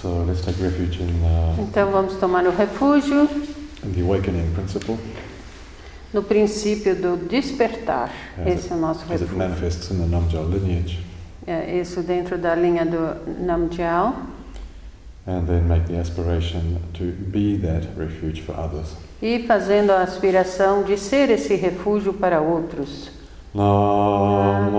So let's take refuge in, uh, Então vamos tomar o refúgio in the awakening principle no princípio do despertar. as Esse it, é o nosso as it refúgio. manifests in the Namjal lineage, É isso dentro da linha do Namgyal. and then make the aspiration to be that refuge for others. E fazendo a aspiração de ser esse refúgio para outros. Namo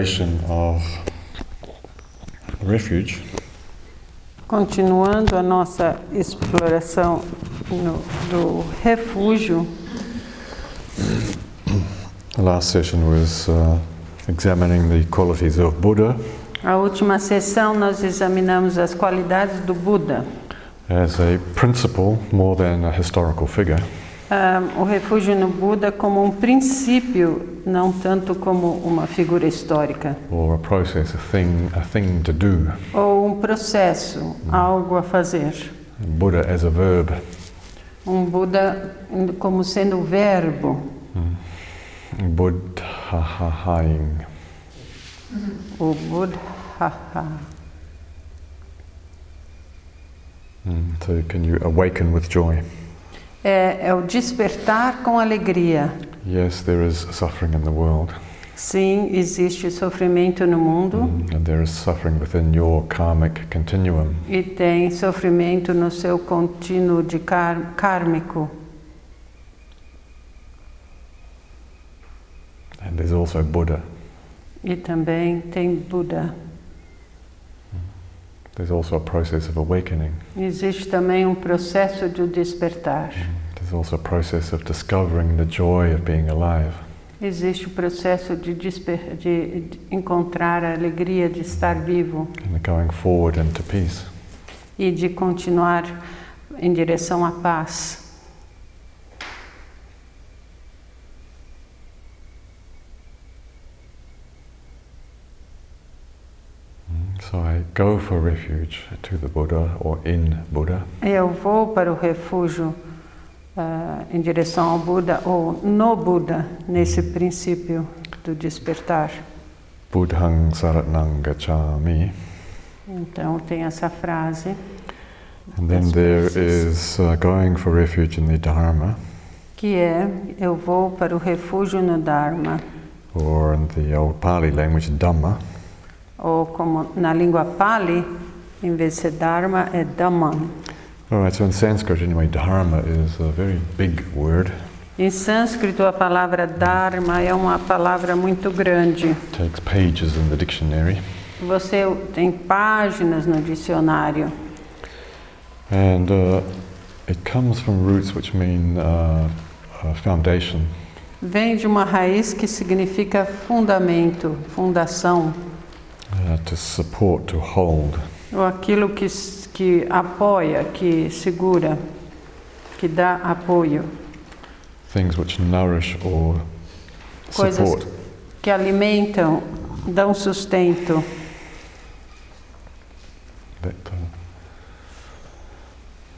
exploration of refuge, Continuando a nossa exploração no- do refúgio, the last session was uh, examining the qualities of Buddha a última sessão nós examinamos as qualidades do Buda. as a principle more than a historical figure. Ah, o refúgio no Buda como um princípio, não tanto como uma figura histórica. or a process, a thing, a thing to do. Ou um processo, algo a fazer. Buddha as a verb. Um Buda como sendo o verbo, Buddhaing. o Buddha. Mm, So can you awaken with joy? É, é o despertar com alegria. Yes, there is suffering in the world, Sim, existe sofrimento no mundo mm, and there is suffering within your karmic continuum. e tem sofrimento no seu contínuo de kar- kármico. And there's also Buddha. E também tem Buda. There's also a process of awakening. Existe também um processo de despertar. Also a process of discovering the joy of being alive. Existe o processo de, de encontrar a alegria de estar vivo and going forward into peace. e de continuar em direção à paz. So I go for refuge to the Buddha or in Buddha. Eu vou para o refúgio ah, em direção ao Buda ou no Buda, nesse princípio do despertar. Buddhang saratnang gacchami. Então tem essa frase. And then there is uh, going for refuge in the Dharma, que é eu vou para o refúgio no Dharma, or in the old Pali language, Dhamma. ou como na língua Pali, em vez de ser Dharma, é Dhamman. Alright, so in Sanskrit anyway, Dharma is a very big word. Em sânscrito, a palavra Dharma é uma palavra muito grande. takes pages in the dictionary. Você tem páginas no dicionário. And uh, It comes from roots which mean uh, foundation. Vem de uma raiz que significa fundamento, fundação, uh, to support, to hold. ou aquilo que, que apoia, que segura, que dá apoio, Things which nourish or Coisas- support. que alimentam, dão sustento. Uh,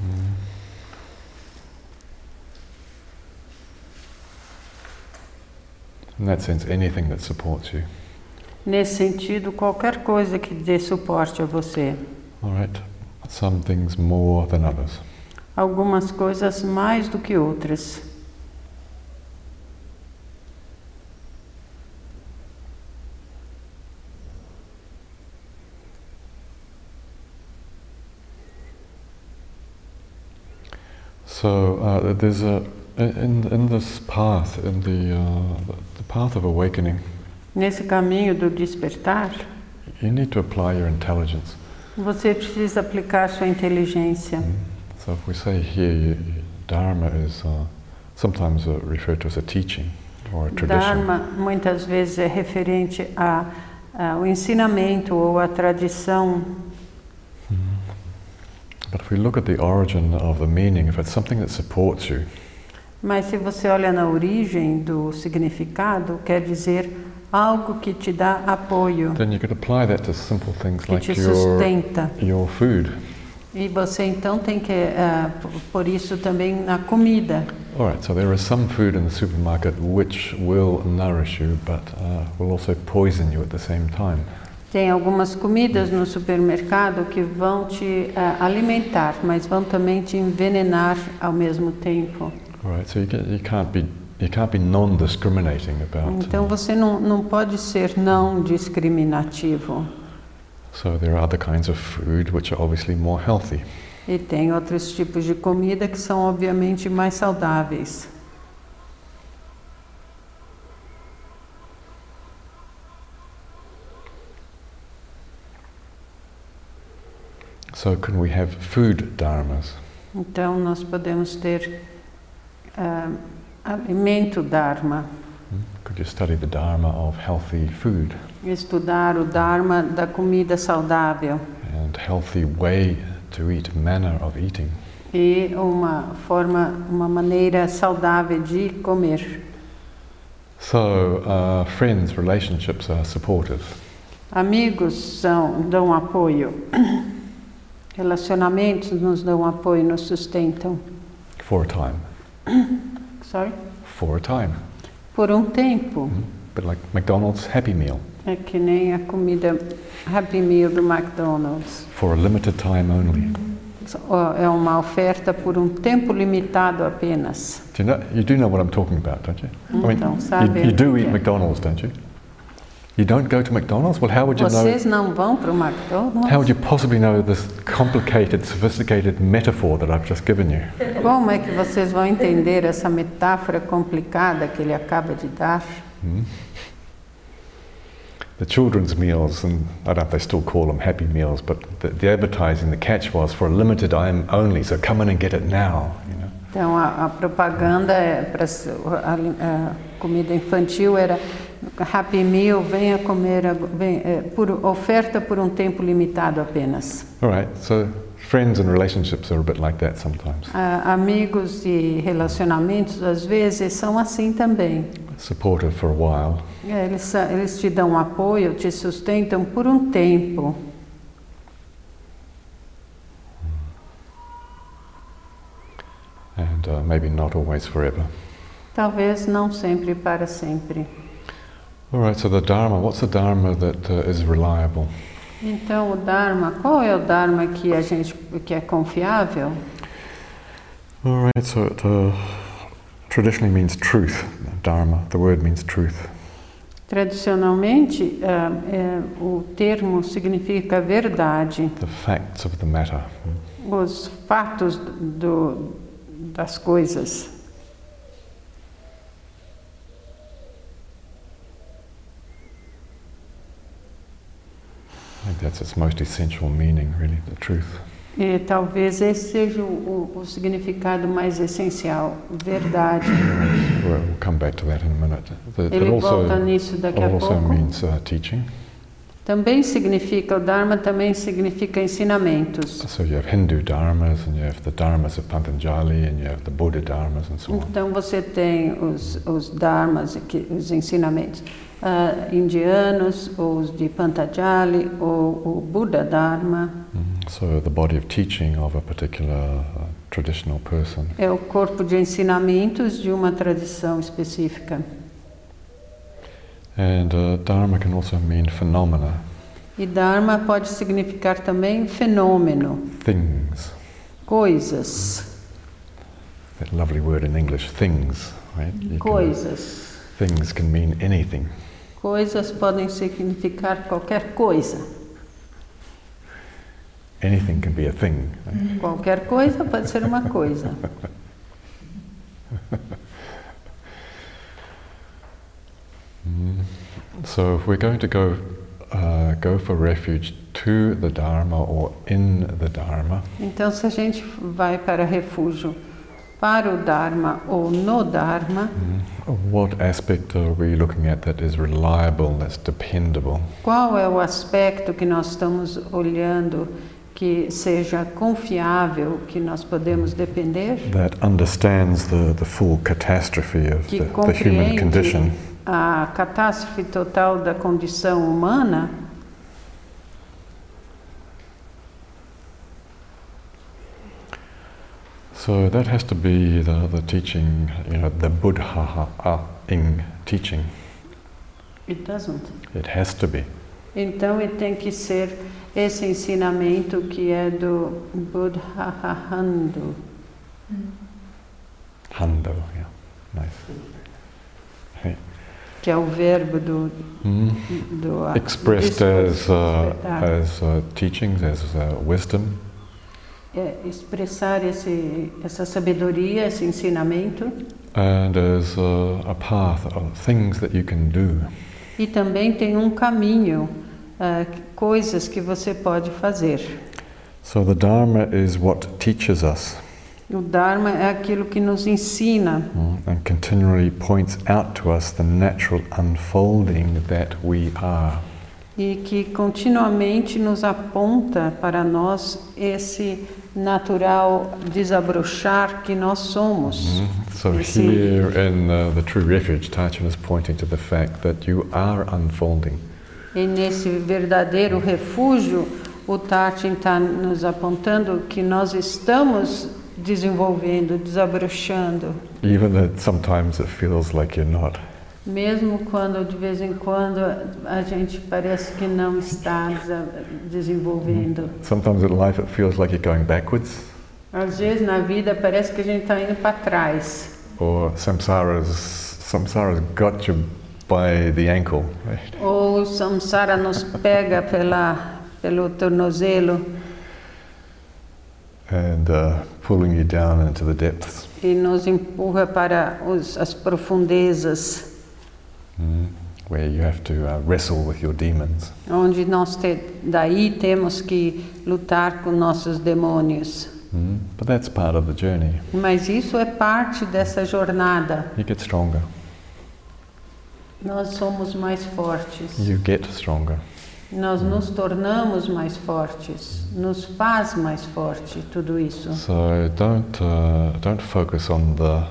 mm. In that sense, anything that supports you. Nesse sentido, qualquer coisa que dê suporte a você. All right. Some things more than others. Algumas coisas mais do que outras. So uh, there's a in in this path, in the uh, the path of awakening, Nesse caminho do despertar, you need to apply your intelligence. Você precisa aplicar sua inteligência. So if we say here, Dharma is uh, sometimes uh, referred to as a teaching or a tradition. Dharma muitas vezes é referente a- ao ensinamento ou à tradição, But if we look at the origin of the meaning, if it's something that supports you, mas se você olha na origem do significado, quer dizer algo que te dá apoio, then you could apply that to simple things que like te your sustenta. your food. E você então tem que p- por isso também na comida. All right. So there is some food in the supermarket which will nourish you, but uh, will also poison you at the same time. Tem algumas comidas no supermercado que vão te eh, alimentar, mas vão também te envenenar ao mesmo tempo. All right. So you, can, you can't be you can't be non-discriminating about. Então você não, não pode ser não discriminativo. so there are other kinds of food which are obviously more healthy. E tem outros tipos de comida que são obviamente mais saudáveis. So can we have food dharmas? Então nós podemos ter ah, alimento dharma, Hmm? Could you study the dharma of healthy food estudar o dharma da comida saudável and healthy way to eat, manner of eating? e uma forma, uma maneira saudável de comer. So uh, friends, relationships are supportive. Amigos são, dão apoio. Relacionamentos nos dão apoio, nos sustentam. for a time. Sorry? For a time. Por um tempo. Hmm? But like McDonald's Happy Meal, É que nem a comida Happy Meal do McDonald's. for a limited time only. É uma oferta por um tempo limitado apenas. Do you know? You do know what I'm talking about, don't you? I Então, mean, sabe you, you do eat. McDonald's, don't you? You don't go to McDonald's. Well, how would you know? Vocês não vão para o How McDonald's? would you possibly know this complicated, sophisticated metaphor that I've just given you? Como é que vocês vão entender essa metáfora complicada que ele acaba de dar? Hmm? The children's meals, and I don't know if they still call them Happy Meals, but the, the advertising, the catch was for a limited time only, so come in and get it now. You know? Então a, a propaganda é para a, a comida infantil era Happy Meal, venha comer, vem, é, por oferta por um tempo limitado apenas. All right, so friends and relationships are a bit like that sometimes. Ah, amigos e relacionamentos às vezes são assim também. Supportive for a while, É, Eles, eles te dão apoio, te sustentam por um tempo, and uh, maybe not always forever. talvez não sempre para sempre. All right, so the Dharma, what's the Dharma that uh, is reliable? Então o Dharma, qual é o Dharma que a gente que é confiável? All right, so it uh, traditionally means truth. Dharma, the word means truth. Tradicionalmente, ah, é, o termo significa verdade, The facts of the matter. os fatos do, das coisas. That's its most essential meaning, really, the truth. E talvez esse seja o, o, significado mais essencial, verdade. We'll we'll come back to that in a minute. The- It Ele also, volta nisso daqui a also pouco. means uh, teaching. Também significa, o Dharma também significa ensinamentos. So you have Hindu dharmas, and you have the dharmas of Patanjali, and you have the Buddha dharmas, and so on. Então você tem os, os Dharmas, os ensinamentos ah, indianos, os de Pantajali, ou o Buda Dharma. Mm. So the body of teaching of a particular uh, traditional person. É o corpo de ensinamentos de uma tradição específica. And uh, dharma can also mean phenomena, E Dharma pode significar também fenômeno, things. coisas, That lovely word in English, things. Right? You can- coisas. things can mean anything. Coisas podem significar qualquer coisa. Anything can be a thing. right? Qualquer coisa pode ser uma coisa. So if we're going to go uh, go for refuge to the Dharma or in the Dharma, Então, se a gente vai para refúgio para o Dharma ou no Dharma, mm, what aspect are we looking at that is reliable, that's dependable? qual é o aspecto que nós estamos olhando que seja confiável, que nós podemos depender, That understands the, the full catastrophe of the, the human condition. a catástrofe total da condição humana? So that has to be the, the teaching, you know, the Buddha-ing teaching. It doesn't. It has to be. Então, ele tem que ser esse ensinamento que é do Buddha Hando. Hando, yeah, nice. Hey. que é o verbo do, Mm. do Expressed as, uh, as uh, teachings, as uh, wisdom, É expressar esse, essa sabedoria, esse ensinamento and as uh, a path of things that you can do. e também tem um caminho, ah, coisas que você pode fazer. So the Dharma is what teaches us O Dharma é aquilo que nos ensina mm, and continually points out to us the natural unfolding that we are. E que continuamente nos aponta para nós esse natural desabrochar que nós somos. Mm. So You see. here in uh, the True Refuge, Tachan is pointing to the fact that you are unfolding. E nesse verdadeiro refúgio, o Tatin está nos apontando que nós estamos desenvolvendo, desabrochando, Even that sometimes it feels like you're not. Mesmo quando de vez em quando a gente parece que não está desenvolvendo. Sometimes in life it feels like you're going backwards, Às vezes na vida parece que a gente está indo para trás, or samsara's, samsara's got you by the ankle. Right? ou o samsara nos pega pela, pelo tornozelo and uh, pulling you down into the depths. e nos empurra para os, as profundezas. Mm. Where you have to uh, wrestle with your demons. onde nós te, daí temos que lutar com nossos demônios. Mm. But that's part of the journey. Mas isso é parte dessa jornada. You get stronger. Nós somos mais fortes. You get stronger. Nós nos tornamos mais fortes. Nos faz mais forte tudo isso. So don't uh, don't focus on the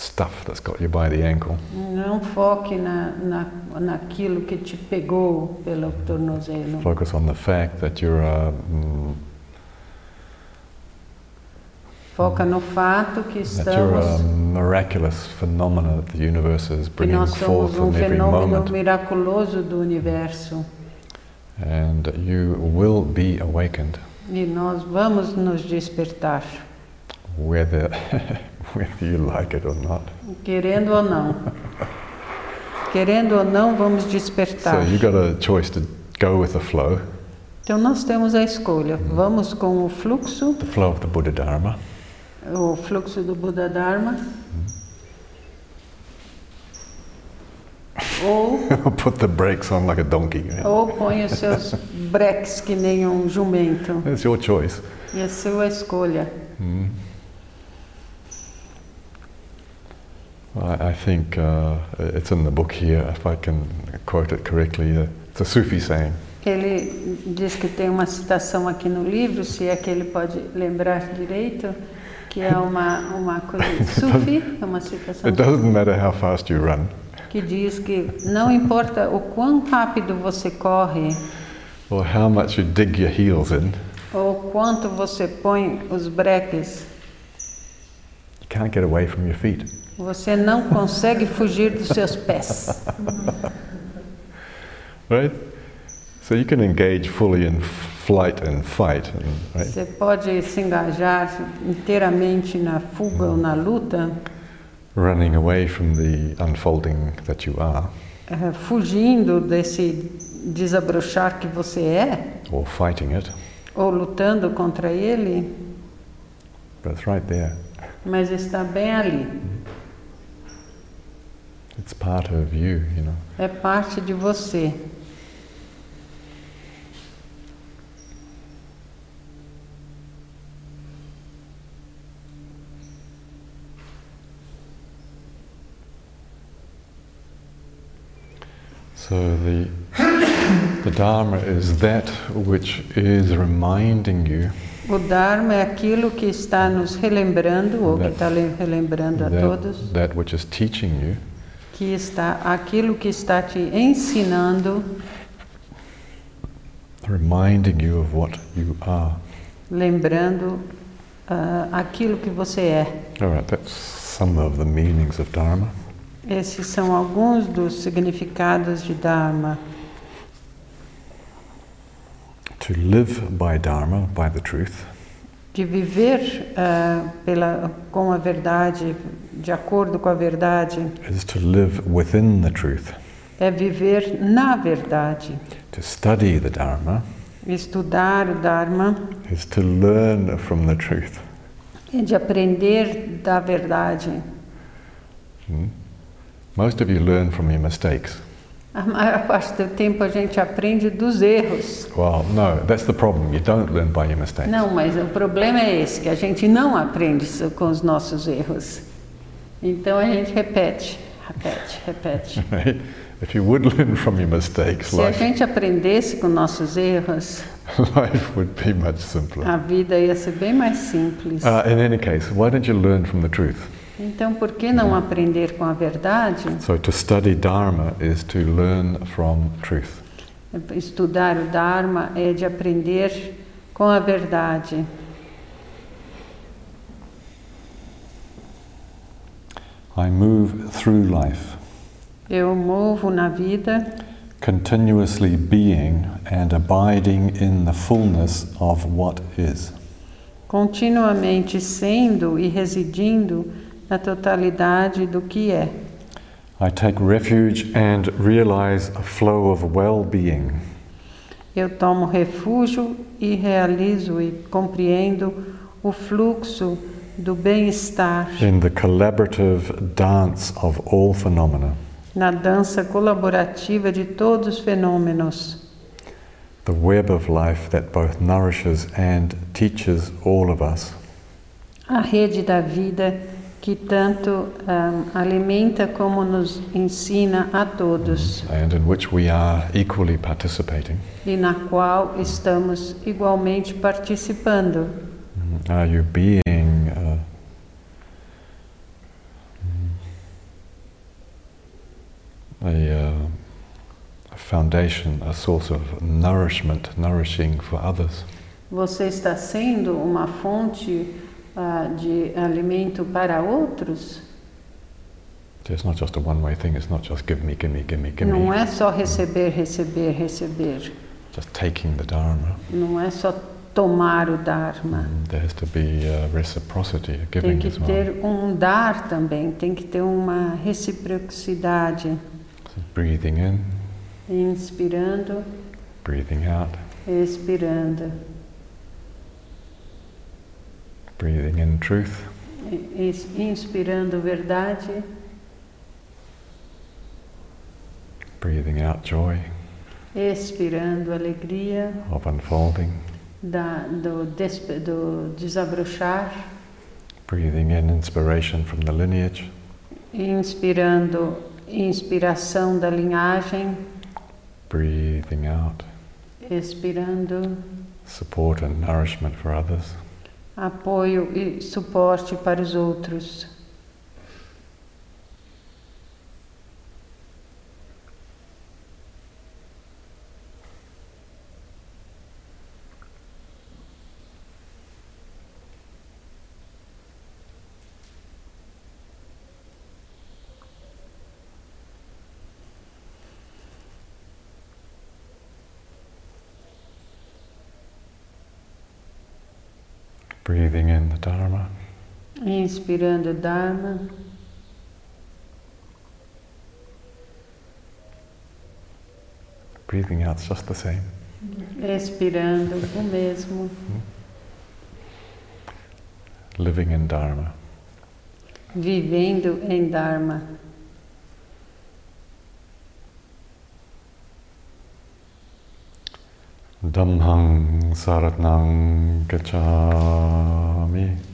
stuff that's got you by the ankle. Não foque na, na, naquilo que te pegou pelo tornozelo. Focus on the fact that you're a mm, Foca no fato que that you're a estamos miraculous phenomena that the universe is bringing forth um in every moment, miraculoso do universo. and you will be awakened, E nós vamos nos despertar, whether whether you like it or not. querendo ou não. Querendo ou não, vamos So despertar. you got a choice to go with the flow, Então nós temos a escolha. Vamos com o fluxo, the flow of the Buddha Dharma, o fluxo do Buda Dharma, Ou, put the brakes on like a donkey. ou põe os seus breques que nem um jumento. It's your choice. E a sua escolha. Mm. I, I think uh, it's in the book here, if I can quote it correctly. It's a Sufi saying. Ele diz que tem uma citação aqui no livro, se é que ele pode lembrar direito, que é uma, uma coisa sufi, é uma citação It doesn't matter how fast you run que diz que não importa o quão rápido você corre or how much you dig your heels in, ou quanto você põe os breques, you can't get away from your feet. Você não consegue fugir dos seus pés. Right? So you can engage fully in flight and fight, right? Você pode se engajar inteiramente na fuga ou na luta, running away from the unfolding that you are, eh, fugindo desse desabrochar que você é, or fighting it, ou lutando contra ele, but it's right there. mas está bem ali. It's part of you, you know. É parte de você. So the the Dharma is that which is reminding you O Dharma é aquilo que está nos relembrando, ou que está relembrando a that, todos, that which is teaching you que está aquilo que está te ensinando, reminding you of what you are. lembrando ah, aquilo que você é. All right, that's some of the meanings of Dharma. Esses são alguns dos significados de Dharma. To live by Dharma, by the truth, De viver ah, pela, com a verdade, de acordo com a verdade, is to live within the truth. é viver na verdade. To study the Dharma Estudar o Dharma is to learn from the truth. é de aprender da verdade. Hmm? Most of you learn from your mistakes. A maior parte do tempo a gente aprende dos erros. Well, no, that's the problem. You don't learn by your mistakes. Não, mas o problema é esse, que a gente não aprende com os nossos erros. Então a gente repete, repete, repete. If you would learn from your mistakes, Se a life, gente aprendesse com nossos erros, life would be much simpler. a vida ia ser bem mais simples. Uh, in any case, why don't you learn from the truth? Então por que não aprender com a verdade? So, to study Dharma is to learn from truth. Estudar o Dharma é de aprender com a verdade. I move through life, Eu movo na vida continuously being and abiding in the fullness of what is. continuamente sendo e residindo na totalidade do que é. I take refuge and realize a flow of well being. Eu tomo refúgio e realizo e compreendo o fluxo do bem-estar in the collaborative dance of all phenomena. na dança colaborativa de todos os fenômenos, the web of life that both nourishes and teaches all of us. a rede da vida que tanto ah, alimenta como nos ensina a todos And in which we are equally participating. e na qual estamos igualmente participando. Are you being uh, a, uh, a foundation, a source of nourishment, nourishing for others? Você está sendo uma fonte ah, de alimento para outros? It's not just a one-way thing. It's not just give me, give me, give me, give Não é só receber, receber, receber. Just taking the dharma. Não é só tomar o Dharma. There has to be uh, reciprocity, a Tem giving que as well. ter um dar também, tem que ter uma reciprocidade. So breathing in, Inspirando, breathing out, expirando. Breathing in truth, Inspirando verdade, Breathing out joy. Expirando alegria. Of unfolding. da, do, despe- do desabrochar, Breathing in inspiration from the lineage. inspirando inspiração da linhagem, Breathing out. Expirando. Support and nourishment for others. Apoio e suporte para os outros. Breathing in the Dharma. Inspirando Dharma, Breathing out's just the same. expirando o mesmo, Living in Dharma. vivendo em Dharma. Dhammang saratnang gacchami.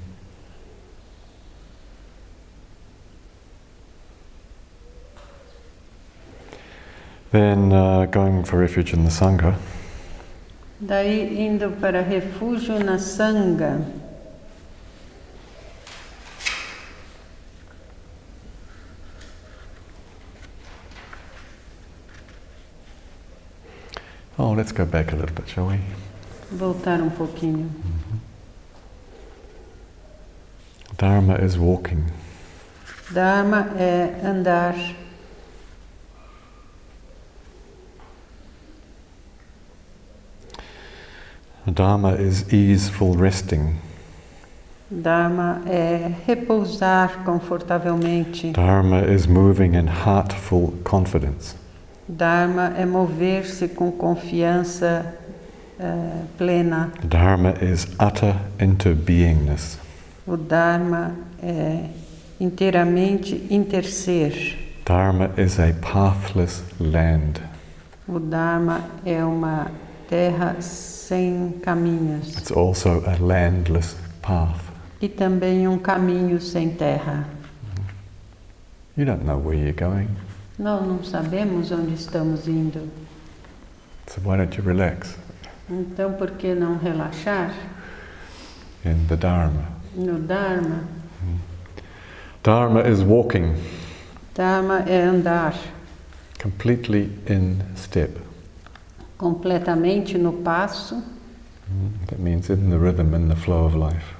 Then uh, going for refuge in the Sangha, Daí indo para refúgio na Sangha. oh, let's go back a little bit, shall we? Voltar um pouquinho. Dharma is walking. Dharma é andar. Dharma is easeful resting. Dharma é repousar confortavelmente. Dharma is moving in heartful confidence. Dharma é mover-se com confiança eh, plena. Dharma is utter interbeingness. O Dharma é inteiramente interser. Dharma is a pathless land. O Dharma é uma terra sem caminhos It's also a landless path. e também um caminho sem terra. You don't know where you're going, Nós não sabemos onde estamos indo. so why don't you relax Então, por que não relaxar in the Dharma? no Dharma? Dharma is walking Dharma é andar completely in step. Completamente no passo, That means in the rhythm, in the flow of life.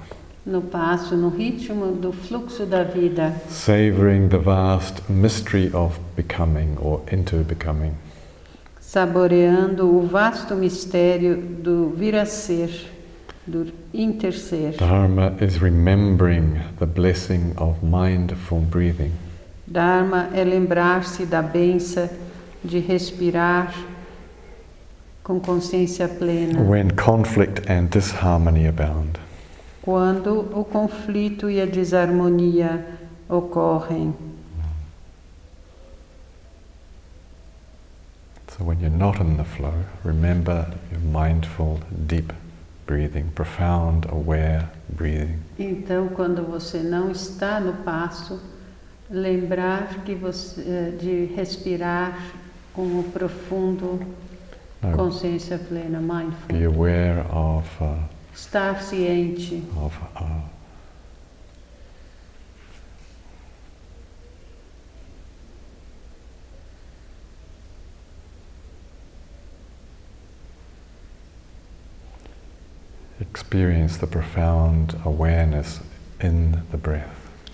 no passo, no ritmo do fluxo da vida, Savoring the vast mystery of becoming or into becoming. saboreando o vasto mistério do vir a ser, do interser. Dharma is remembering the blessing of mindful breathing. Dharma é lembrar-se da benção de respirar com consciência plena. When conflict and disharmony abound. Quando o conflito e a desarmonia ocorrem. So when you're not in the flow, remember your mindful, deep breathing, profound, aware breathing. Então, quando você não está no passo, lembrar que você, eh, de respirar com o profundo consciência plena, mindful. be aware of, uh, Estar ciente of uh, experience the profound awareness in the breath.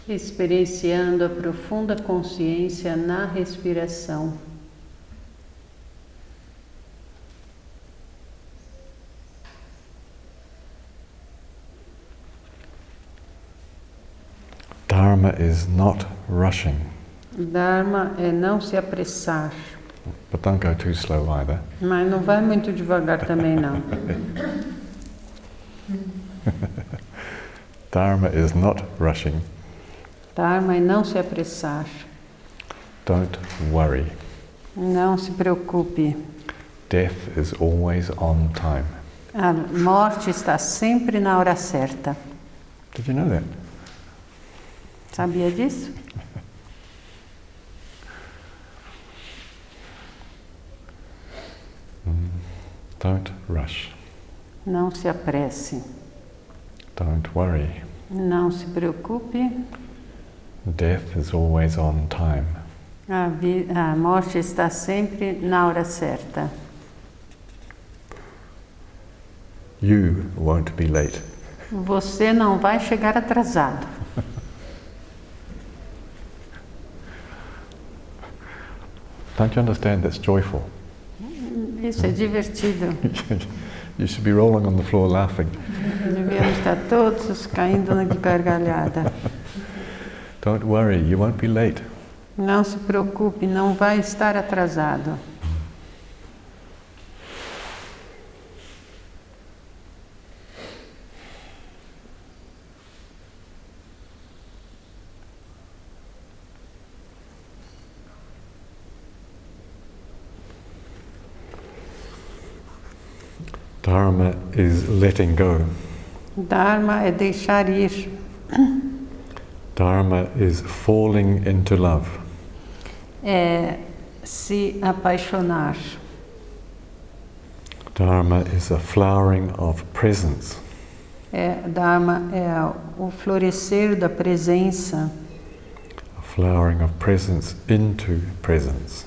experienciando a profunda consciência na respiração. Dharma is not rushing, Dharma é não se apressar, but don't go too slow either. mas não vai muito devagar também não. Dharma is not rushing. Dharma é não se apressar. Don't worry. Não se preocupe. Death is always on time. A morte está sempre na hora certa. Did you know that? Sabia disso? Don't rush. Não se apresse. Don't worry. Não se preocupe. Death is always on time. A, a morte está sempre na hora certa. You won't be late. Você não vai chegar atrasado. Don't you understand that's joyful? Isso é divertido. you should be rolling on the floor laughing. Devíamos estar todos caindo de gargalhada. Don't worry, you won't be late. Não se preocupe, não vai estar atrasado. Dharma is letting go. Dharma é deixar ir. Dharma is falling into love. É se apaixonar. Dharma is a flowering of presence. É, Dharma é o florescer da presença, A flowering of presence into presence.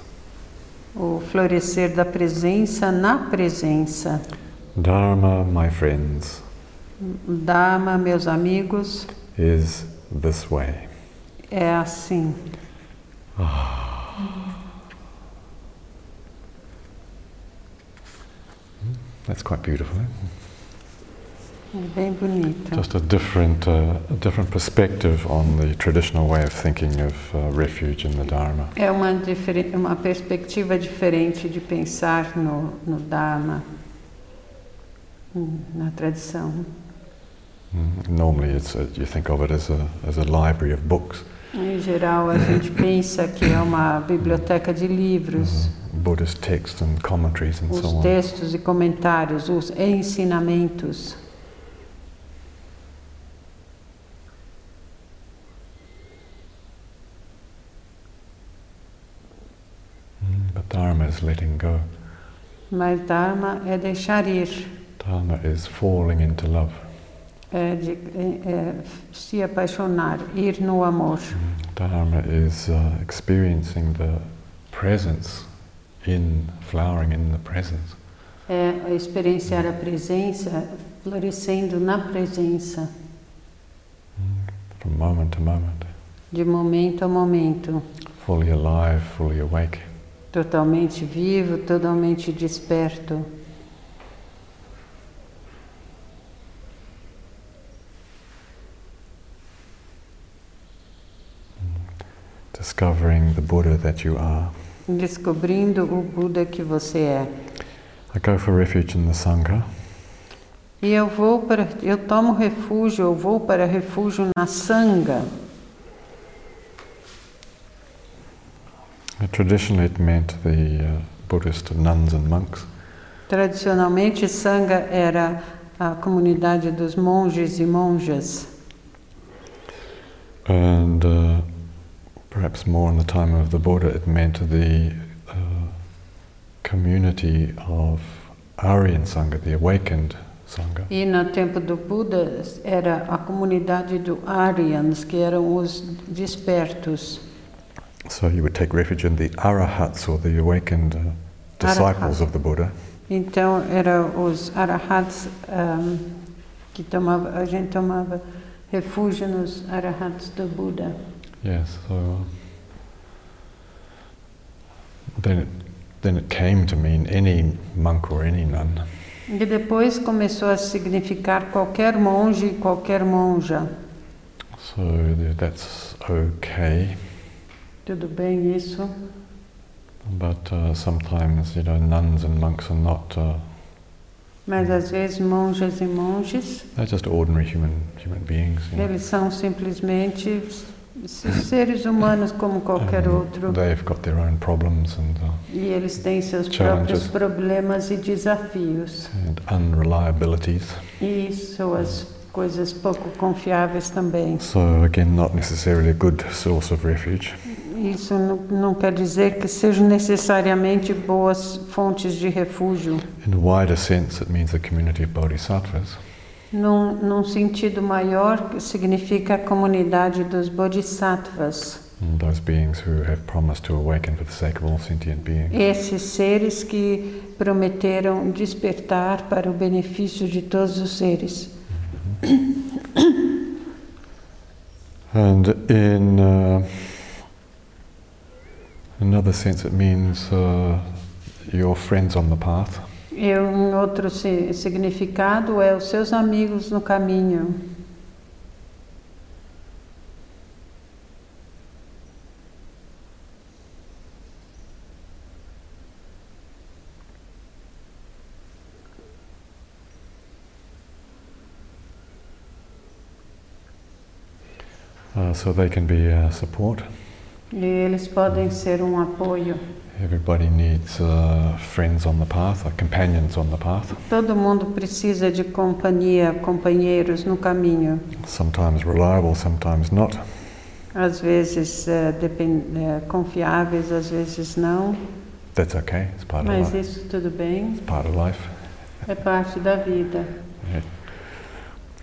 o florescer da presença na presença. Dharma, my friends, Dharma, meus amigos, is this way. é assim. That's quite beautiful. Eh? É bem bonito. Just a different, uh, a different perspective on the traditional way of thinking of uh, refuge in the Dharma. É uma, uma perspectiva diferente de pensar no, no Dharma, na tradição. Mm, Normally, it's a, you think of it as a, as a library of books, Em geral, a gente pensa que é uma biblioteca de livros, Buddhist texts and commentaries and so os on. textos e comentários, os ensinamentos. Mm, But Dharma is letting go. Mas Dharma é deixar ir, Dharma is falling into love. é, de, é, é se apaixonar, ir no amor. Dharma is uh, experiencing the presence in flowering in the presence. É experienciar a presença, florescendo na presença, from moment to moment, de momento a momento. fully alive, fully awake. totalmente vivo, totalmente desperto. Discovering the Buddha that you are. Descobrindo o Buda que você é. I go for refuge in the Sangha. E eu vou para, eu tomo refúgio, eu vou para refúgio na Sangha. Traditionally, it meant the uh, Buddhist nuns and monks. Tradicionalmente, Sangha era a comunidade dos monges e monjas. And uh, perhaps more in the time of the Buddha, it meant the uh, community of Aryan Sangha, the awakened Sangha. E no tempo do Buda era a comunidade do Aryans, que eram os despertos. So you would take refuge in the Arahats or the awakened uh, disciples Arahats. of the Buddha. Então eram os arahats ahm, que tomava, a gente tomava refúgio nos arahats do Buda. Yes, so then it, then it came to mean any monk or any nun. E depois começou a significar qualquer monge qualquer monja. So th- that's okay, Tudo bem isso? but uh, sometimes you know nuns and monks are not. Uh, Mas às vezes monjas e monges, they're just ordinary human human beings. You know. eles são simplesmente seres humanos como qualquer outro. They've got their own problems and, uh, E eles têm seus próprios problemas e desafios. E suas coisas pouco confiáveis também. So again, not necessarily a good source of refuge. Isso não, não quer dizer que sejam necessariamente boas fontes de refúgio. In a wider sense, it means a community of bodhisattvas. Num, num sentido maior, que significa a comunidade dos bodhisattvas. Those beings who have promised to awaken for the sake of all sentient beings. Esses seres que prometeram despertar para o benefício de todos os seres. And in uh, another sense, it means uh, your friends on the path. E um outro si- significado é os seus amigos no caminho. Uh, so they can be uh, support. E eles podem ser um apoio. Everybody needs uh, friends on the path, or companions on the path. Todo mundo precisa de companhia, companheiros no caminho. Sometimes reliable, sometimes not. Às vezes depen- eh, confiáveis, às vezes não. That's okay. It's part of Mas life. isso tudo bem, Part of life. é parte da vida.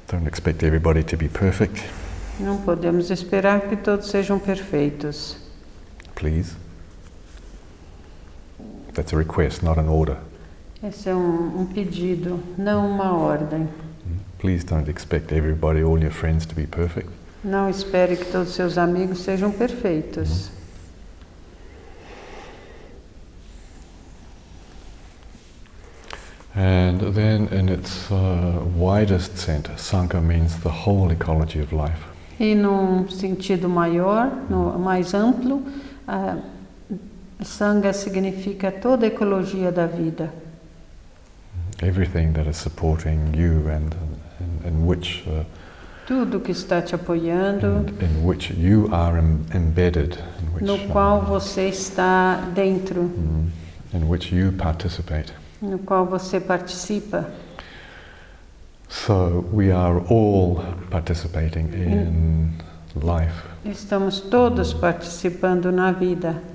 Don't expect everybody to be perfect, Não podemos esperar que todos sejam perfeitos. please. That's a request, not an order. Esse é um, um pedido, não uma ordem. Please don't expect everybody, all your friends, to be perfect. Não espere que todos seus amigos sejam perfeitos. And then, in its uh, widest sense, Sangha means the whole ecology of life. E num sentido maior, no, mais amplo, a Sangha significa toda a ecologia da vida. Everything that is supporting you and in, in which uh, Tudo que está te apoiando, and in which you are em- embedded, in which, no uh, qual você está dentro, mm, in which you participate. no qual você participa. So we are all participating in life. Estamos todos participando na vida.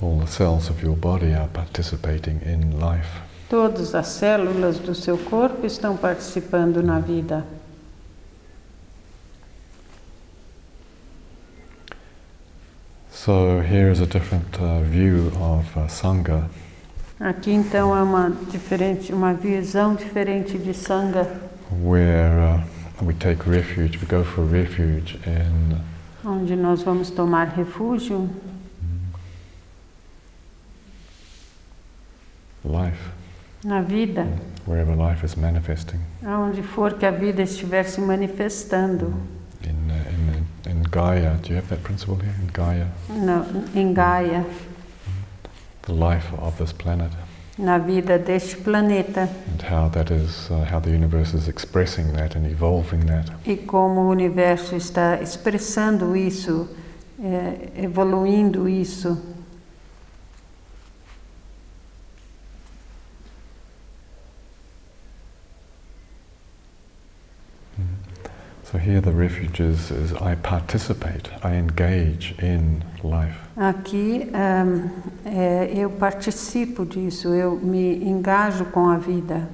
All the cells of your body are participating in life. Todas as células do seu corpo estão participando na vida. So here is a different uh, view of uh, Sangha. Aqui então é uma diferente, uma visão diferente de Sangha, where uh, we take refuge, we go for refuge in onde nós vamos tomar refúgio life, na vida, wherever life is manifesting. aonde for que a vida estiver se manifestando, In, uh, in, in Gaia, do you have that principle here? In Gaia, na, em Gaia, the life of this planet, na vida deste planeta and how that is, uh, how the universe is expressing that and evolving that. e como o universo está expressando isso, é, evoluindo isso. So here the refuge is, is I participate, I engage in life. Aqui ahn, é, eu participo disso, eu me engajo com a vida.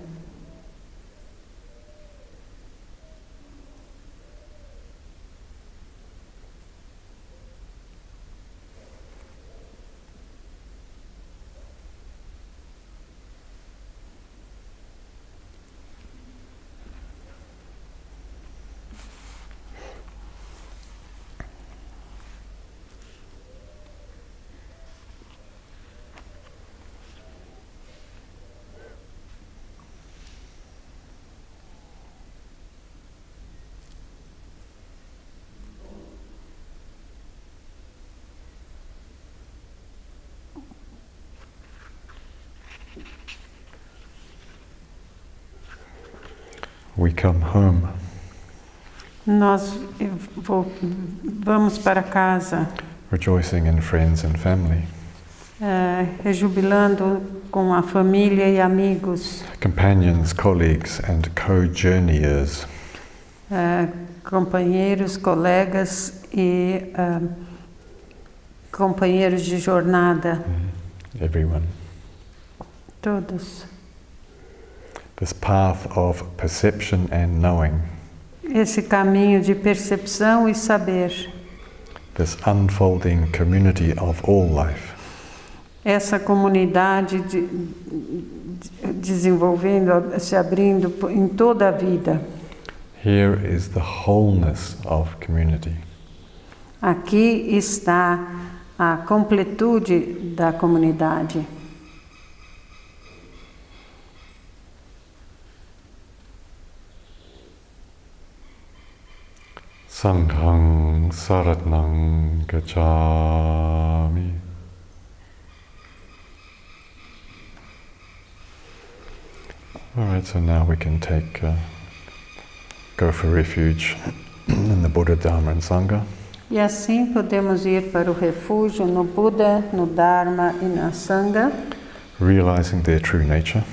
Come home, Nós vamos para casa, rejoicing in friends and family, eh, rejubilando com a família e amigos, companions, colleagues, and co journeyers. eh, companheiros, colegas e ah, companheiros de jornada, Everyone. todos. This path of perception and knowing, Esse caminho de percepção e saber, this unfolding community of all life. essa comunidade de, de- desenvolvendo, se abrindo em toda a vida. Here is the wholeness of community. Aqui está a completude da comunidade. Sanghang Saratnang Gacchami. All right, so now we can take, uh, go for refuge in the Buddha, Dharma, and Sangha. E assim podemos ir para o refúgio no Buda, no Dharma e na Sangha, realizing their true nature.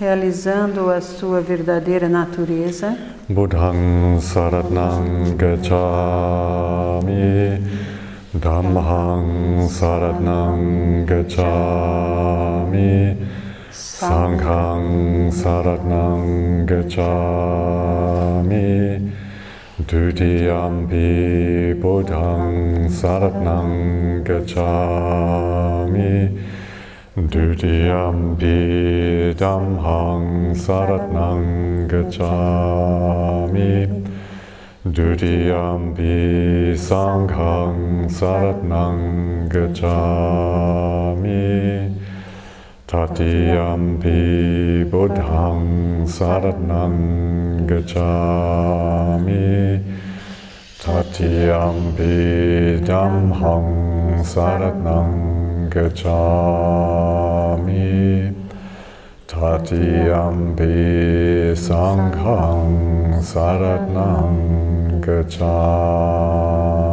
Realizando a sua verdadeira natureza. Buddhang Saratnang Gacchami. Dhammahang Saratnang Gacchami. Sanghang Saratnang Gacchami. Dutiyampi Buddhang Saratnang Gacchami Dutiyampi Dhammhang Saratnang Gacchami Dutiyampi Sanghang Saratnang Gacchami Tatiyampi Buddhang Saratnang Gacchami Tatiyampi Dhammhang Saratnang Gacchami Tatiyampi Sanghang Saratnang Gacchami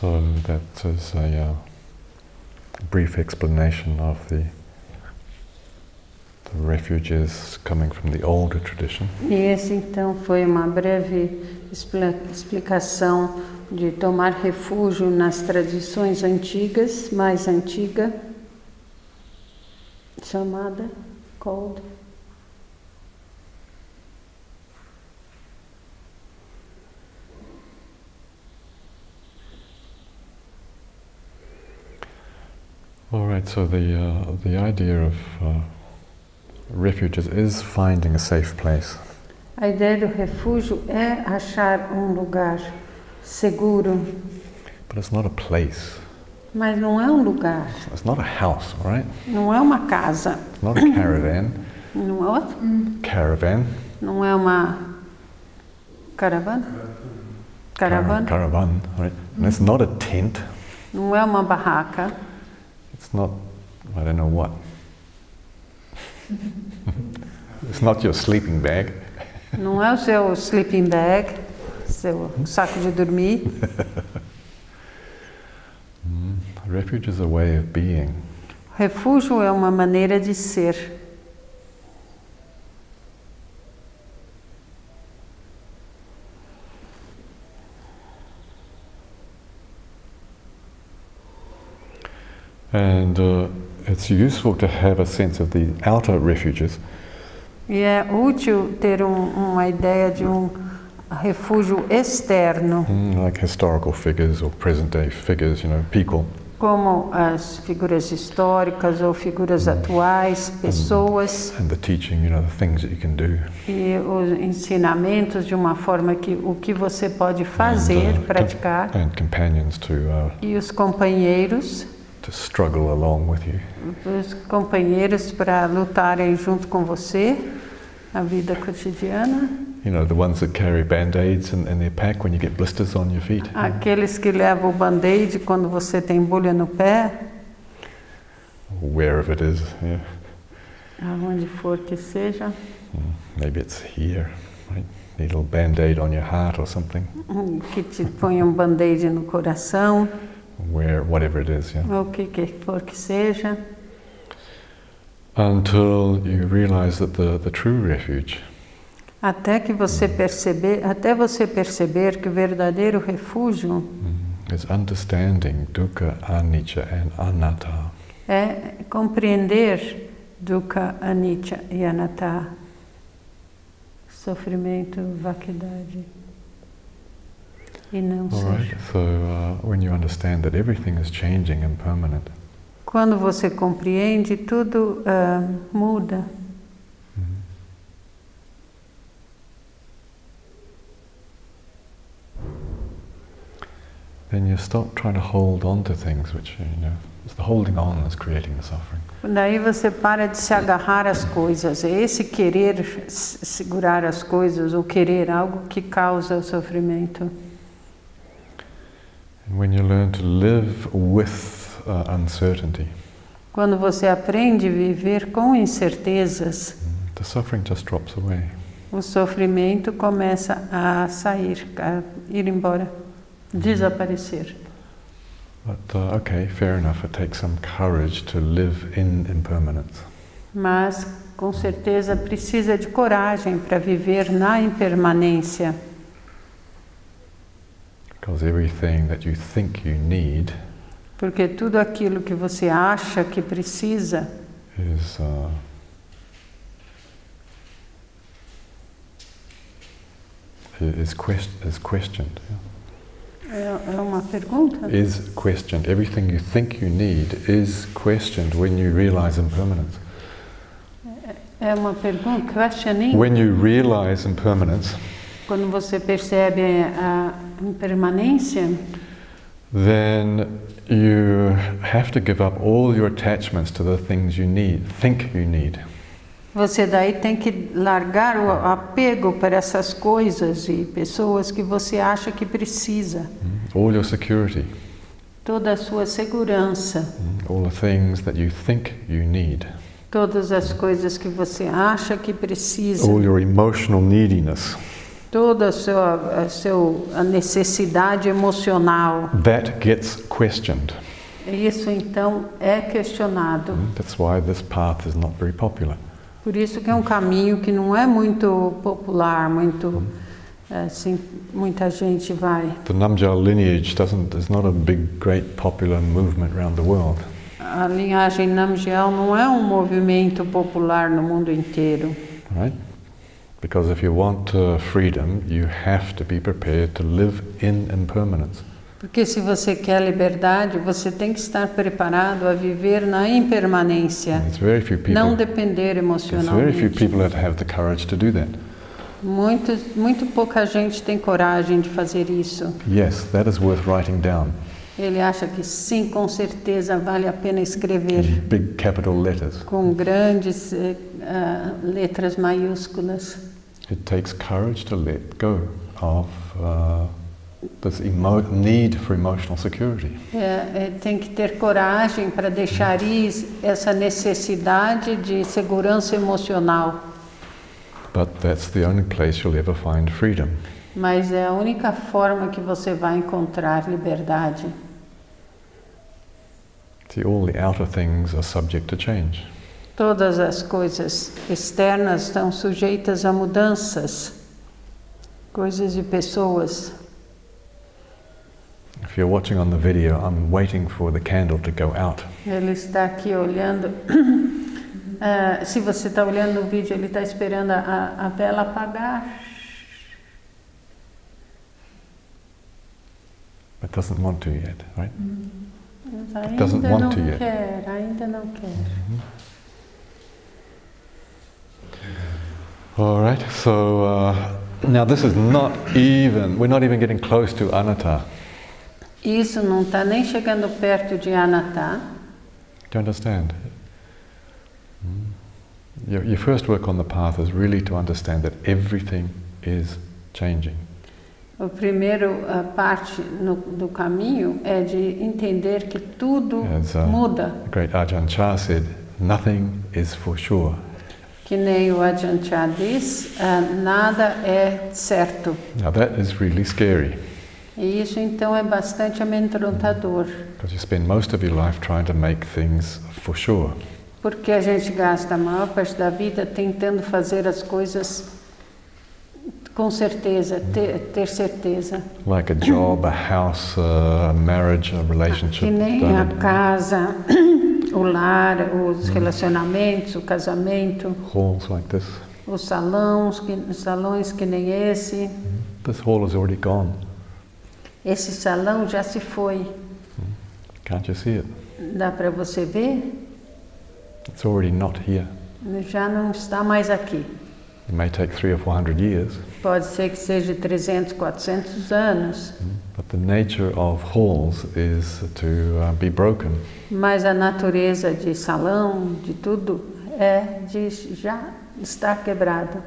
So that is a uh, brief explanation of the, the refuges coming from the older tradition. E esse então foi uma breve explicação de tomar refúgio nas tradições antigas, mais antiga, chamada called So the uh, the idea of uh, refuges is finding a safe place. A ideia do refúgio é achar um lugar seguro, But it's not a place. mas não é um lugar, It's not a house, right? não é uma casa, It's not a caravan. não é, outra- Caravan. não é uma caravana, caravana, Caravan, right? And it's not a tent. não é uma barraca, It's not, I don't know what. it's not your sleeping bag. não é o seu sleeping bag, seu saco de dormir. Refuge is a way of being. Refúgio é uma maneira de ser. And uh, it's useful to have a sense of the outer refuges. E é útil ter um, uma ideia de um refúgio externo, Mm, like historical figures or present day figures, you know, people. como as figuras históricas ou figuras atuais, pessoas. And the teaching, you know, the things that you can do. e os ensinamentos de uma forma que o que você pode fazer, And, uh, praticar, And companions to, uh, e os companheiros, to struggle along with you. os companheiros para lutarem junto com você na vida cotidiana. You know, the ones that carry band-aids in, in their pack when you get blisters on your feet. Aqueles que levam o band-aid quando você tem bolha no pé, wherever it is, yeah. aonde for que seja, Maybe it's here, right? Need a little band-aid on your heart or something. que te põe um band-aid no coração, Where, whatever it is, yeah. o que, que for que seja, Until you realize that the, the true refuge. Até que você perceber, até você perceber que o verdadeiro refúgio mm, is understanding dukkha, anicca, and anatta. é compreender dukkha, anicca e anatta, sofrimento, e All right. ser. So uh, when you understand that everything is changing and permanent, Quando você compreende, tudo ah, muda. then you stop trying to hold on to things which you know. It's the holding on that's creating the suffering. Daí você para de se agarrar às coisas. É esse querer segurar as coisas ou querer algo que causa o sofrimento. When you learn to live with uh, uncertainty, Quando você aprende a viver com incertezas, the suffering just drops away. o sofrimento começa a sair, a ir embora, desaparecer. But uh, okay, fair enough. It takes some courage to live in impermanence. Mas com certeza precisa de coragem para viver na impermanência, Because everything that you think you need porque tudo aquilo que você acha que precisa is uh, is, quest- is questioned. é, é uma pergunta. Is questioned. Everything you think you need is questioned when you realize impermanence. É uma pergunta, questioning. When you realize impermanence, Quando você percebe a impermanência, then you have to give up all your attachments to the things you need, think you need. você daí tem que largar o apego para essas coisas e pessoas que você acha que precisa. All your security, Toda a sua segurança, all the things that you think you need, todas as coisas que você acha que precisa, all your emotional neediness. Toda a sua a seu, a necessidade emocional. That gets questioned. Isso então é questionado. That's why this path is not very popular. Por isso que é um caminho que não é muito popular, muito assim, muita gente vai. The Namjal lineage doesn't is not a big, great popular movement around the world. A linhagem Namgyal não é um movimento popular no mundo inteiro. right? Because if you want uh, freedom, you have to be prepared to live in impermanence. Porque se você quer liberdade, você tem que estar preparado a viver na impermanência, It's very few people. não depender emocionalmente. people that have the courage to do that. Muito, muito pouca gente tem coragem de fazer isso. Yes, that is worth writing down Ele acha que sim, com certeza vale a pena escrever big capital letters. com grandes ah, letras maiúsculas. It takes courage to let go of uh, this need for emotional security. É, é, tem que ter coragem para deixar ir essa necessidade de segurança emocional. But that's the only place you'll ever find freedom. Mas é a única forma que você vai encontrar liberdade. See, all the outer things are subject to change. Todas as coisas externas estão sujeitas a mudanças, coisas e pessoas. If you're watching on the video, I'm waiting for the candle to go out. Ele está aqui olhando ah, se você está olhando o vídeo, ele está esperando a, a vela apagar. But doesn't want to yet, right? Mas doesn't ainda want não to yet. quer, ainda não quer. All right. So uh, now this is not even. We're not even getting close to anatta. Isso não está nem chegando perto de Anatta. Do you understand? Mm. Your, your first work on the path is really to understand that everything is changing. O primeiro a parte no, do caminho é de entender que tudo As, uh, muda. The great Ajahn Chah said, "Nothing is for sure." Que nem o Ajahn Chah diz, ah, nada é certo. Now that is really scary E isso então é bastante amedrontador, because you spend most of your life trying to make things for sure. porque a gente gasta a maior parte da vida tentando fazer as coisas com certeza, ter, ter certeza. Like a job, a house, a marriage, a relationship. Que nem a casa, o lar, os relacionamentos, o casamento, halls like this. os salões, que, salões que nem esse. This hall is already gone. Esse salão já se foi. Can't you see it? Dá para você ver? It's already not here. Já não está mais aqui. It may take three or four hundred years, Pode ser que seja 300, 400 anos, but the nature of halls is to be broken. mas a natureza de salão, de tudo, é de já estar quebrado.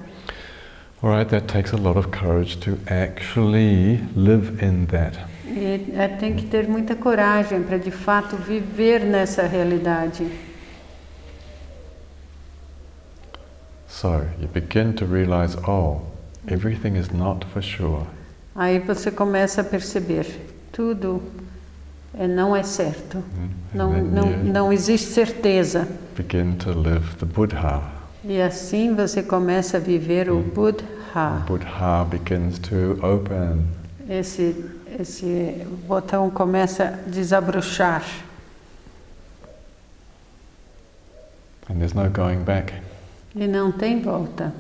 All right, that takes a lot of courage to actually live in that. E é, tem que ter muita coragem para de fato viver nessa realidade. So you begin to realize, oh, everything is not for sure. Aí você começa a perceber, tudo é, não é certo. Mm. Não, then não, não existe certeza. begin to live the Buddha. E assim você começa a viver o Buddha. Buddha begins to open. Esse, esse botão começa a desabrochar. And there's no going back. E não tem volta.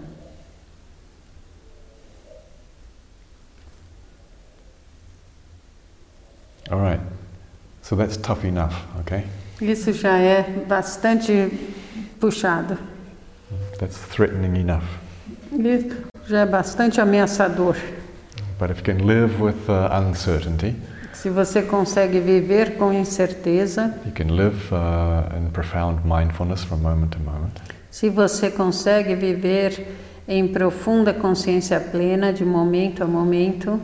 All right. So that's tough enough, okay? Isso já é bastante puxado. That's threatening enough. Isso já é bastante ameaçador. But if you can live with uh, uncertainty, Se você consegue viver com incerteza, you can live uh, in profound mindfulness from moment to moment, se você consegue viver em profunda consciência plena de momento a momento,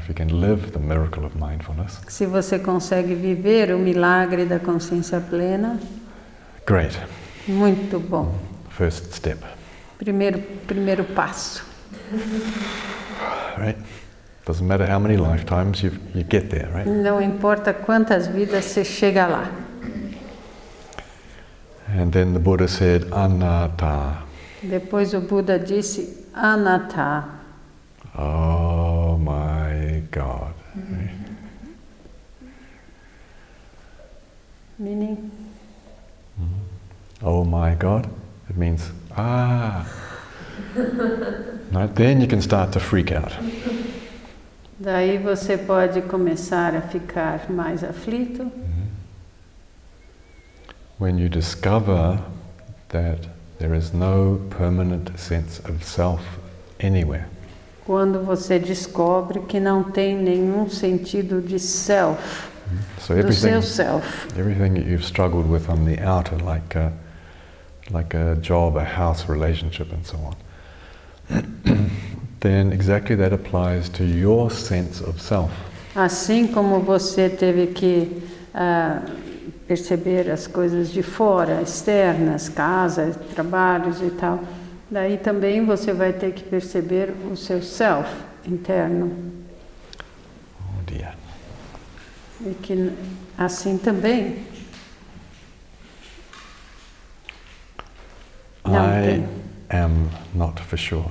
if you can live the miracle of mindfulness, se você consegue viver o milagre da consciência plena, great. muito bom. First step, Primeiro, primeiro passo. right? Doesn't matter how many lifetimes you you get there, right? Não importa quantas vidas você chega lá. And then the Buddha said, anatta. Depois o Buda disse anatta. Oh God. Meaning, Oh my God. It means, ah. no, then you can start to freak out. daí você pode começar a ficar mais aflito When you discover that there is no permanent sense of self anywhere. Quando você descobre que não tem nenhum sentido de self, So do everything, seu self. everything that you've struggled with on the outer, like a, like a job, a house, relationship, and so on, then exactly that applies to your sense of self. Assim como você teve que ah, perceber as coisas de fora, externas, casa, trabalhos e tal, daí também você vai ter que perceber o seu self interno. Oh dear. E que assim também Não I am not for sure.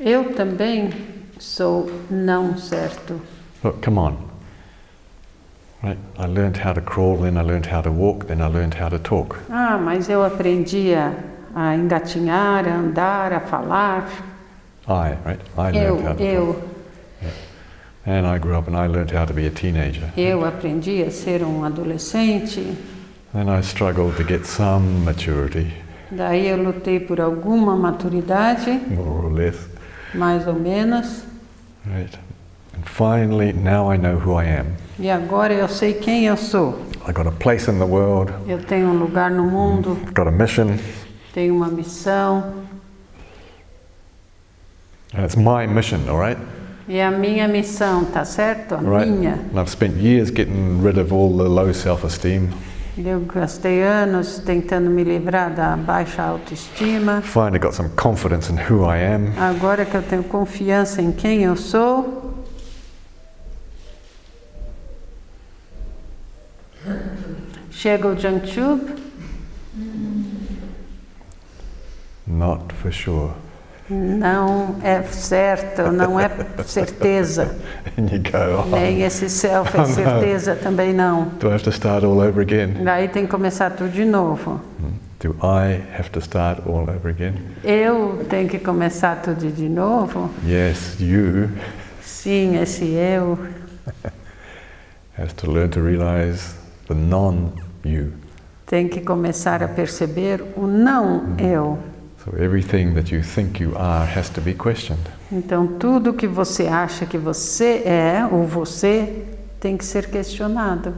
eu também sou não certo. Look, come on. Right? I learned how to crawl, then I learned how to walk, then I learned how to talk. Ah, mas eu aprendi a, a engatinhar, a andar, a falar. I, right? I learned Eu, how to talk. eu, And I grew up and I learned how to be a teenager. eu aprendi a ser um adolescente. Then I struggled to get some maturity, Daí eu lutei por alguma maturidade, more or less. mais ou menos. Right? And finally, now I know who I am. E agora eu sei quem eu sou. I got a place in the world, Eu tenho um lugar no mundo, got a mission, tenho uma missão. and it's my mission, all right? E a minha missão, tá certo? A Right? minha. And I've spent years getting rid of all the low self esteem. Eu gastei anos tentando me livrar da baixa autoestima. Finally got some confidence in who I am. Agora que eu tenho confiança em quem eu sou, chega o junk Not for sure. não é certo, não é certeza. And you go, oh, Nem esse self é certeza também não. do I have to start all over again? Daí tem que começar tudo de novo. Do I have to start all over again? Eu tenho que começar tudo de novo? Yes, you Sim, esse eu has to learn to realize the non-you. tem que começar a perceber o não eu. So everything that you think you are has to be questioned. Então, tudo que você acha que você é, ou você, tem que ser questionado.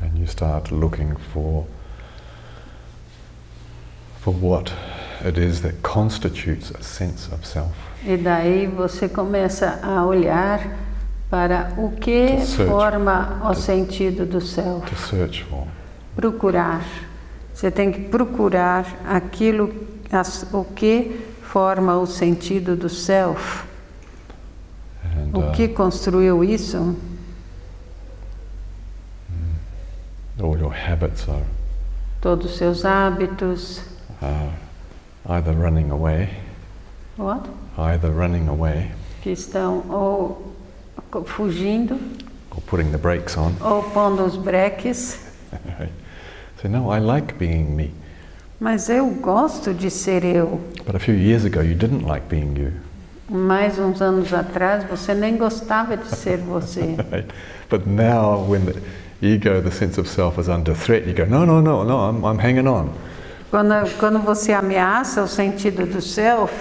And you start looking for for what it is that constitutes a sense of self. E daí você começa a olhar para o que search. forma o sentido do search for. Procurar. Você tem que procurar aquilo, as- o que forma o sentido do self. And O uh, que construiu isso? all your habits are Todos os seus hábitos. uh, either running away, What? either running away que estão ou fugindo or putting the brakes on. ou pondo os breques. Right? So no, I like being me. Mas eu gosto de ser eu. But a few years ago, you didn't like being you. Mais uns anos atrás você nem gostava de ser você. Right? But now, when the ego, the sense of self, is under threat, you go, no, no, no, no, I'm, I'm hanging on. Quando, quando você ameaça o sentido do self,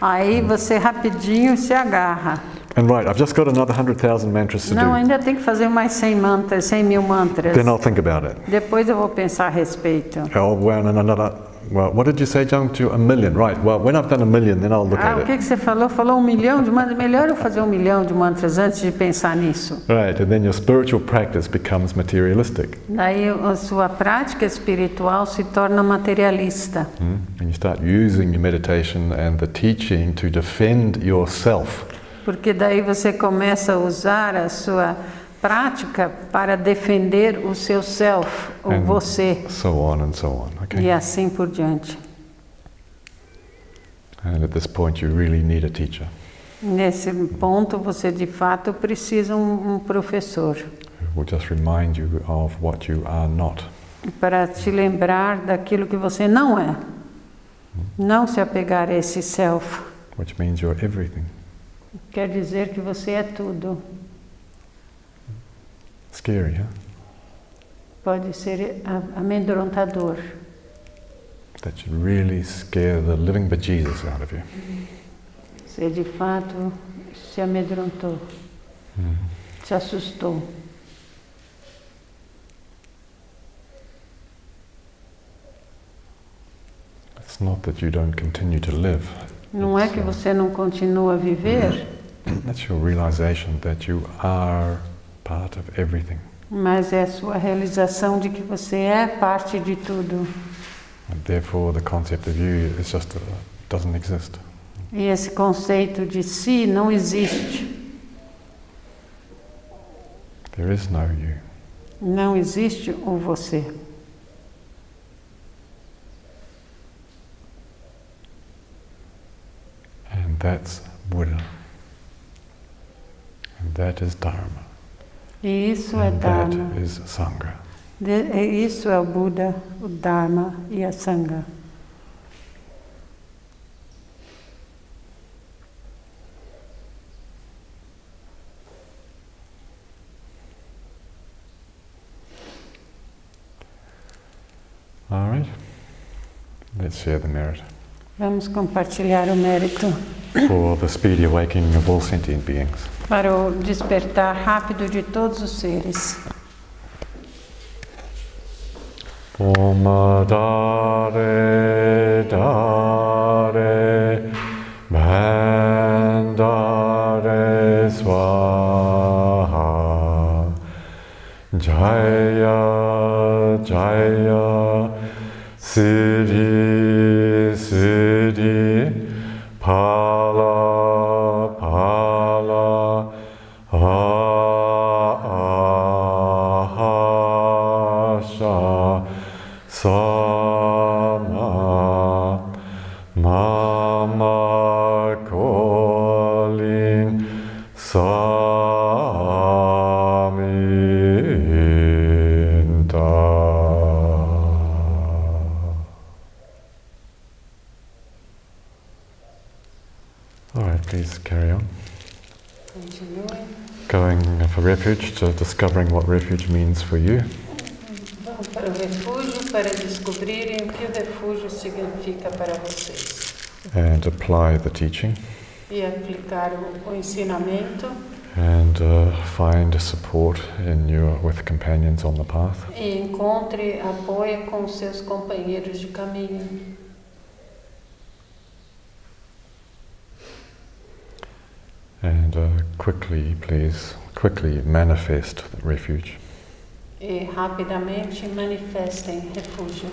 aí você rapidinho se agarra. And right, I've just got another 100,000 mantras to Não, do. ainda tem que fazer mais 100 mantras, 100 mil mantras. Then I'll think about it. Depois eu vou pensar a respeito. Oh, and another. Well, what did you say, Jung? To a million, right? Well, when I've done a million, then I'll look Ah, o at que, it. que você falou? Falou um milhão de mantras. Melhor eu fazer um milhão de mantras antes de pensar nisso. Right, and then your spiritual practice becomes materialistic. Daí a sua prática espiritual se torna materialista. Hmm? And you start using your meditation and the teaching to defend yourself. Porque daí você começa a usar a sua prática para defender o seu self, o And você, So on and so on. e Okay. assim por diante. And at this point, you really need a teacher Nesse ponto, você de fato precisa um, um professor will just remind you of what you are not. para te lembrar daquilo que você não é. Não se apegar a esse self. which means you're everything. Quer dizer que você é tudo. Scary, huh? Pode ser amedrontador. That should really scare the living bejesus out of you. Você de fato se amedrontou, se assustou. It's not that you don't continue to live. Não é que uh, você não continua a viver, That's your realization that you are part of everything. mas é a sua realização de que você é parte de tudo. And therefore, the concept of you is just uh, doesn't exist. E esse conceito de si não existe. There is no you. Não existe o você. And that's Buddha. And that is Dharma. E isso and that Dharma. is Sangha. De- é- Isso é o Buda, o Dharma e a Sangha. All right. Let's share the merit Vamos compartilhar o mérito for the speedy awakening of all sentient beings. Para o despertar rápido de todos os seres. Om Dare Dare Mandare Swaha Jaya Jaya Siddhi refuge discovering what refuge means for you. Vamos para o refúgio para descobrirem o que o refúgio significa para vocês. and apply the teaching E aplicar o, o ensinamento and uh, find support in your with companions on the path e encontre apoio com seus companheiros de caminho. and uh, quickly please quickly manifest the refuge E rapidamente manifestem refúgio.